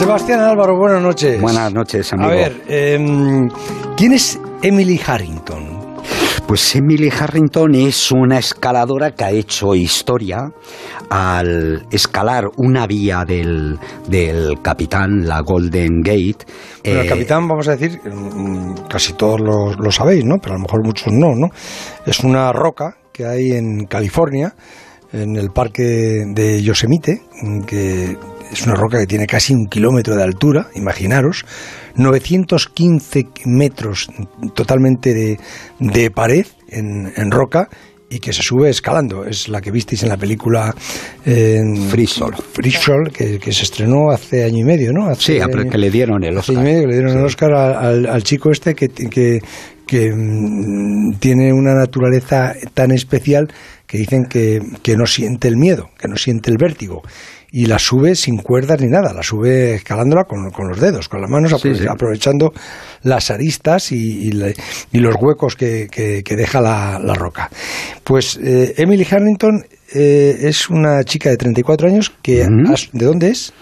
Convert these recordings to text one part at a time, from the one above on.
Sebastián Álvaro, buenas noches. Buenas noches, amigo. A ver, em, ¿quién es Emily Harrington? Pues Emily Harrington es una escaladora que ha hecho historia al escalar una vía del, del capitán, la Golden Gate. Bueno, el Eh, capitán, vamos a decir, mm, casi todos lo, lo sabéis, ¿no? Pero a lo mejor muchos no, ¿no? Es una roca que hay en California, en el parque de Yosemite, que es una roca que tiene casi un kilómetro de altura, imaginaros, 915 metros totalmente de, de pared en, en roca y que se sube escalando. Es la que visteis en la película eh, Free Sol. Free Sol, que, que se estrenó hace año y medio, ¿no? Hace Sí, a- que le dieron el hace Oscar. año y medio que le dieron el Oscar al, al- al chico este que, que, que, mm, tiene una naturaleza tan especial que dicen que, que no siente el miedo, que no siente el vértigo. Y la sube sin cuerdas ni nada, la sube escalándola con, con los dedos, con las manos, Sí, aprove- sí. aprovechando las aristas y, y le- y los huecos que, que- que deja la, la roca. Pues eh, Emily Harrington eh, es una chica de 34 años que... ¿De dónde es?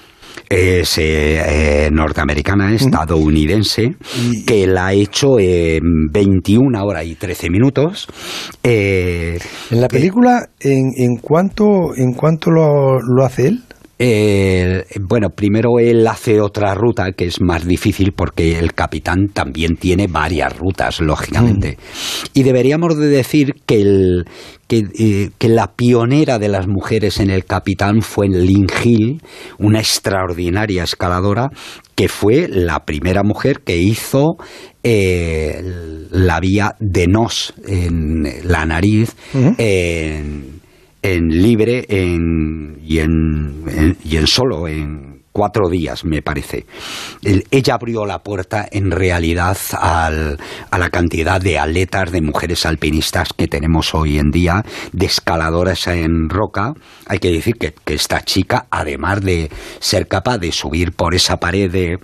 Es eh, eh, norteamericana, estadounidense, que la ha hecho en 21 horas y 13 minutos. Eh, En la película, ¿en, en cuánto, en cuánto lo, lo hace él? Eh, bueno, primero él hace otra ruta que es más difícil porque el capitán también tiene varias rutas, lógicamente. Y deberíamos de decir que, el, que, eh, que la pionera de las mujeres en el capitán fue Lynn Hill, una extraordinaria escaladora que fue la primera mujer que hizo eh, la vía de nos en la nariz en, en libre en, y, en, en- y en solo, en cuatro días, me parece. El- ella abrió la puerta en realidad al- a la cantidad de aletas de mujeres alpinistas que tenemos hoy en día, de escaladoras en roca. Hay que decir que, que esta chica, además de ser capaz de subir por esa pared de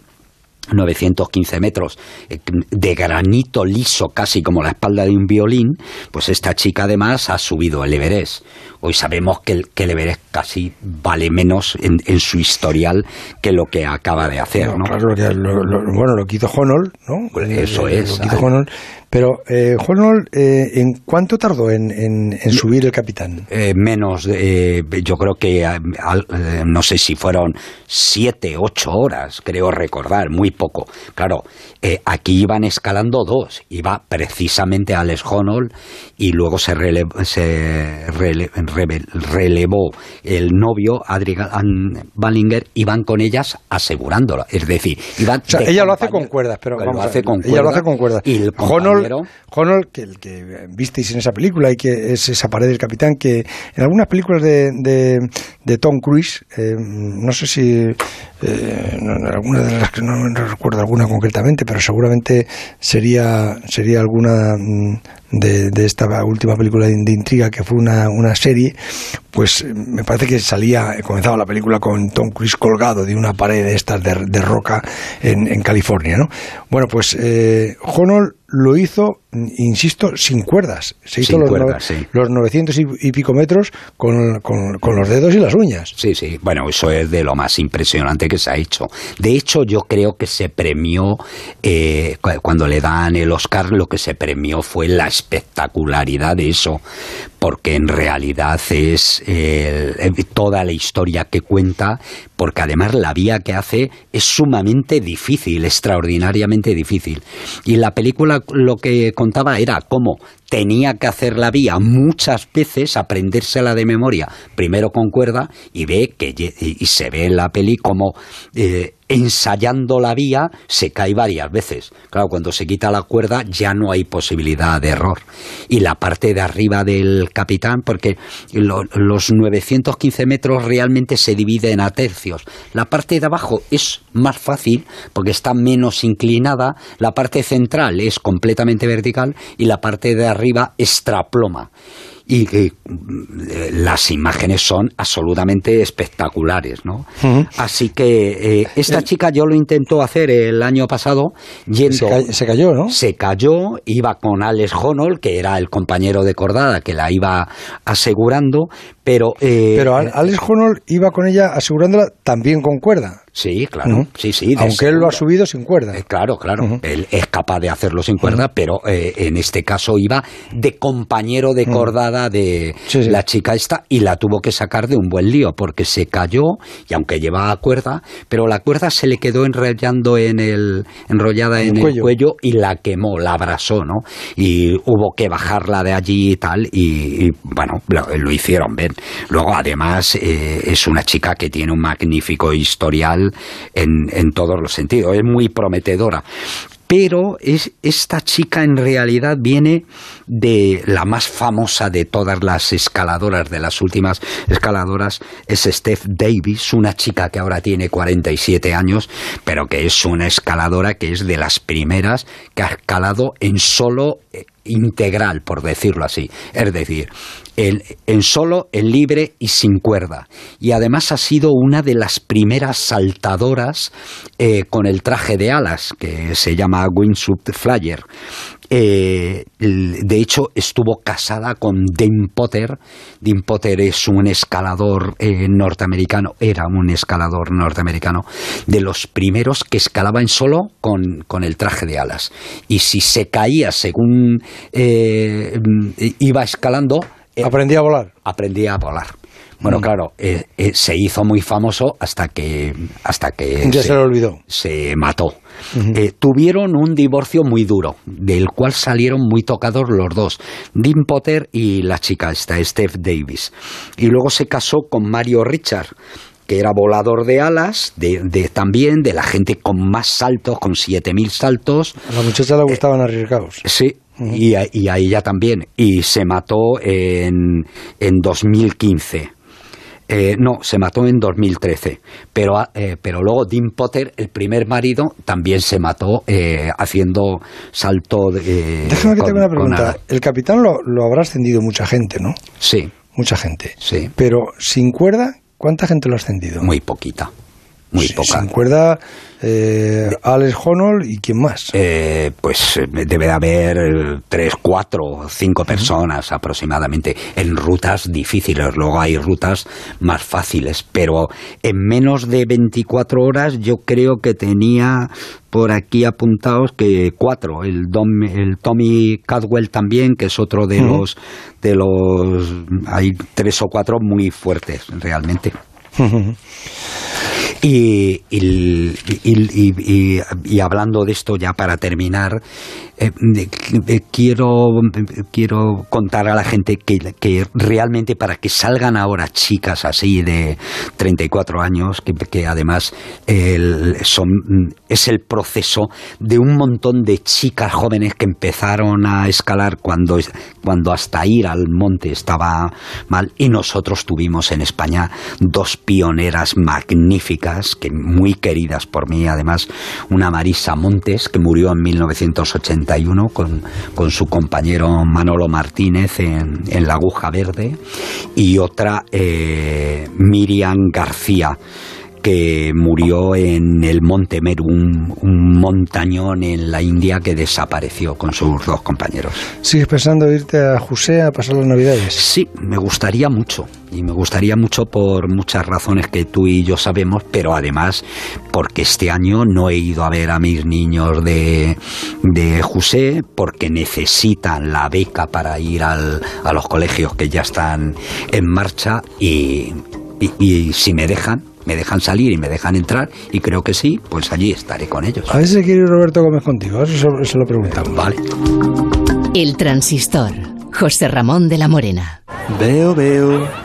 915 metros eh, de granito liso, casi como la espalda de un violín, pues esta chica además ha subido el Everest. Hoy sabemos que el, que el Everest casi vale menos en, en su historial que lo que acaba de hacer, No, ¿no? Claro, lo que- lo- lo- bueno, lo que hizo Honnold, ¿no? Pues eso Eh, es, Lo que hizo ay. Honnold. Pero, eh, Honnold, eh, ¿en cuánto tardó en, en- en subir el capitán? Eh, menos, eh, yo creo que al- no sé si fueron siete, ocho horas, creo recordar, muy poco. Claro, aquí iban escalando dos, iba precisamente Alex Honnold y luego se, rele- se rele- rebe- relevó el novio Adrian Ballinger, iban con ellas asegurándolo, es decir, iban O sea, ella lo hace con cuerdas, pero lo vamos a hace ver, con ella lo hace con cuerdas. y el compañero- Honnold, que el que visteis en esa película y que es esa pared del capitán, que en algunas películas de, de, de Tom Cruise, eh, no sé si eh, no, alguna de las que no, no recuerdo alguna concretamente, pero seguramente sería sería alguna mm, de, de esta última película de, intriga que fue una, una serie, pues eh, me parece que salía, comenzaba la película con Tom Cruise colgado de una pared de estas de, de roca en, en California, ¿no? Bueno, pues eh, lo hizo, insisto, sin cuerdas. Se hizo Sin los, cuerdas, no- sí. los 900 y, pico metros con, con- con los dedos y las uñas. Sí, sí, bueno, eso es de lo más impresionante que se ha hecho. De hecho, yo creo que se premió, eh, cu- cuando le dan el Oscar, lo que se premió fue la espectacularidad de eso, porque en realidad es eh, eh, toda la historia que cuenta, porque además la vía que hace es sumamente difícil, extraordinariamente difícil. Y la película lo que contaba era cómo tenía que hacer la vía muchas veces, aprendérsela de memoria, primero con cuerda, y ve que y se ve en la peli como eh, ensayando la vía se cae varias veces. Claro, cuando se quita la cuerda ya no hay posibilidad de error. Y la parte de arriba del capitán, porque lo- los 915 metros realmente se dividen a tercios. La parte de abajo es más fácil porque está menos inclinada, la parte central es completamente vertical y la parte de arriba extraploma. Y que mm, las imágenes son absolutamente espectaculares, ¿no? Así que eh, esta chica yo lo intentó hacer el año pasado yendo Se, ca- se cayó, ¿no? se cayó, iba con Alex Honnold, que era el compañero de cordada que la iba asegurando, pero... eh, Pero Al- Alex Honnold iba con ella asegurándola también con cuerda. Sí, claro. Sí, sí. Aunque él lo ha subido sin cuerda. Eh, claro, claro. Él es capaz de hacerlo sin cuerda, pero eh, en este caso iba de compañero de cordada de la chica esta y la tuvo que sacar de un buen lío porque se cayó y aunque llevaba cuerda, pero la cuerda se le quedó enrollando en el, enrollada en, el, cuello. y la quemó, la abrasó, ¿no? Y hubo que bajarla de allí y tal y, bueno, lo, hicieron, ven. Luego además eh, es una chica que tiene un magnífico historial en, todos los sentidos. Es muy prometedora pero es, esta chica en realidad viene de la más famosa de todas las escaladoras, de las últimas escaladoras, es Steph Davis, una chica que ahora tiene 47 años, pero que es una escaladora que es de las primeras que ha escalado en solo eh, integral, por decirlo así. Es decir, en solo, en libre y sin cuerda. Y además ha sido una de las primeras saltadoras eh, con el traje de alas, que se llama Wingsuit Flyer. Eh, de hecho, estuvo casada con Dean Potter. Dean Potter es un escalador eh, norteamericano, era un escalador norteamericano, de los primeros que escalaba en solo con, con el traje de alas. Y si se caía según iba escalando... ¿Aprendía a volar? Aprendía a volar. Bueno, mm. claro, se hizo muy famoso hasta que hasta que ya se, se, olvidó. Se mató. Eh, tuvieron un divorcio muy duro, del cual salieron muy tocados los dos, Dean Potter y la chica esta, Steph Davis. Y luego se casó con Mario Richard, que era volador de alas, de, también de la gente con más saltos, con 7.000 saltos. A la muchacha le gustaban arriesgados. Sí, y, y, a, ella también. Y se mató en, en 2015. Eh, no, se mató en 2013. Pero, eh, pero luego Dean Potter, el primer marido, también se mató eh, haciendo salto de. Déjame que te haga una pregunta. El capitán lo, lo habrá ascendido mucha gente, ¿no? Sí. Mucha gente. Sí. Pero sin cuerda, ¿cuánta gente lo ha ascendido? Muy poquita muy poca. Sin cuerda, eh, Alex Honnold y quién más. Eh, pues eh, debe de haber eh, tres, cuatro, cinco personas aproximadamente en rutas difíciles. Luego hay rutas más fáciles, pero en menos de 24 horas yo creo que tenía por aquí apuntados que cuatro. El, el Tommy Cadwell también, que es otro de los de los hay tres o cuatro muy fuertes realmente. Y, hablando de esto ya para terminar, eh, quiero, quiero contar a la gente que, realmente para que salgan ahora chicas así de 34 años, que, que además son, es el proceso de un montón de chicas jóvenes que empezaron a escalar cuando, cuando hasta ir al monte estaba mal. Y nosotros tuvimos en España dos pioneras magníficas, que muy queridas por mí, además una Marisa Montes que murió en 1980 con, con su compañero Manolo Martínez en, en La Aguja Verde y otra eh, Miriam García que murió en el Monte Meru, un, montañón en la India que desapareció con sus dos compañeros. ¿Sigues pensando irte a José a pasar las Navidades? Sí, me gustaría mucho. Y me gustaría mucho por muchas razones que tú y yo sabemos, pero además porque este año no he ido a ver a mis niños de, de José, porque necesitan la beca para ir al, a los colegios que ya están en marcha y, y si me dejan, me dejan salir y me dejan entrar, y creo que sí, pues allí estaré con ellos. A ver si quiere Roberto Gómez contigo, eso se lo preguntamos. Vale. El transistor, José Ramón de la Morena. Veo, veo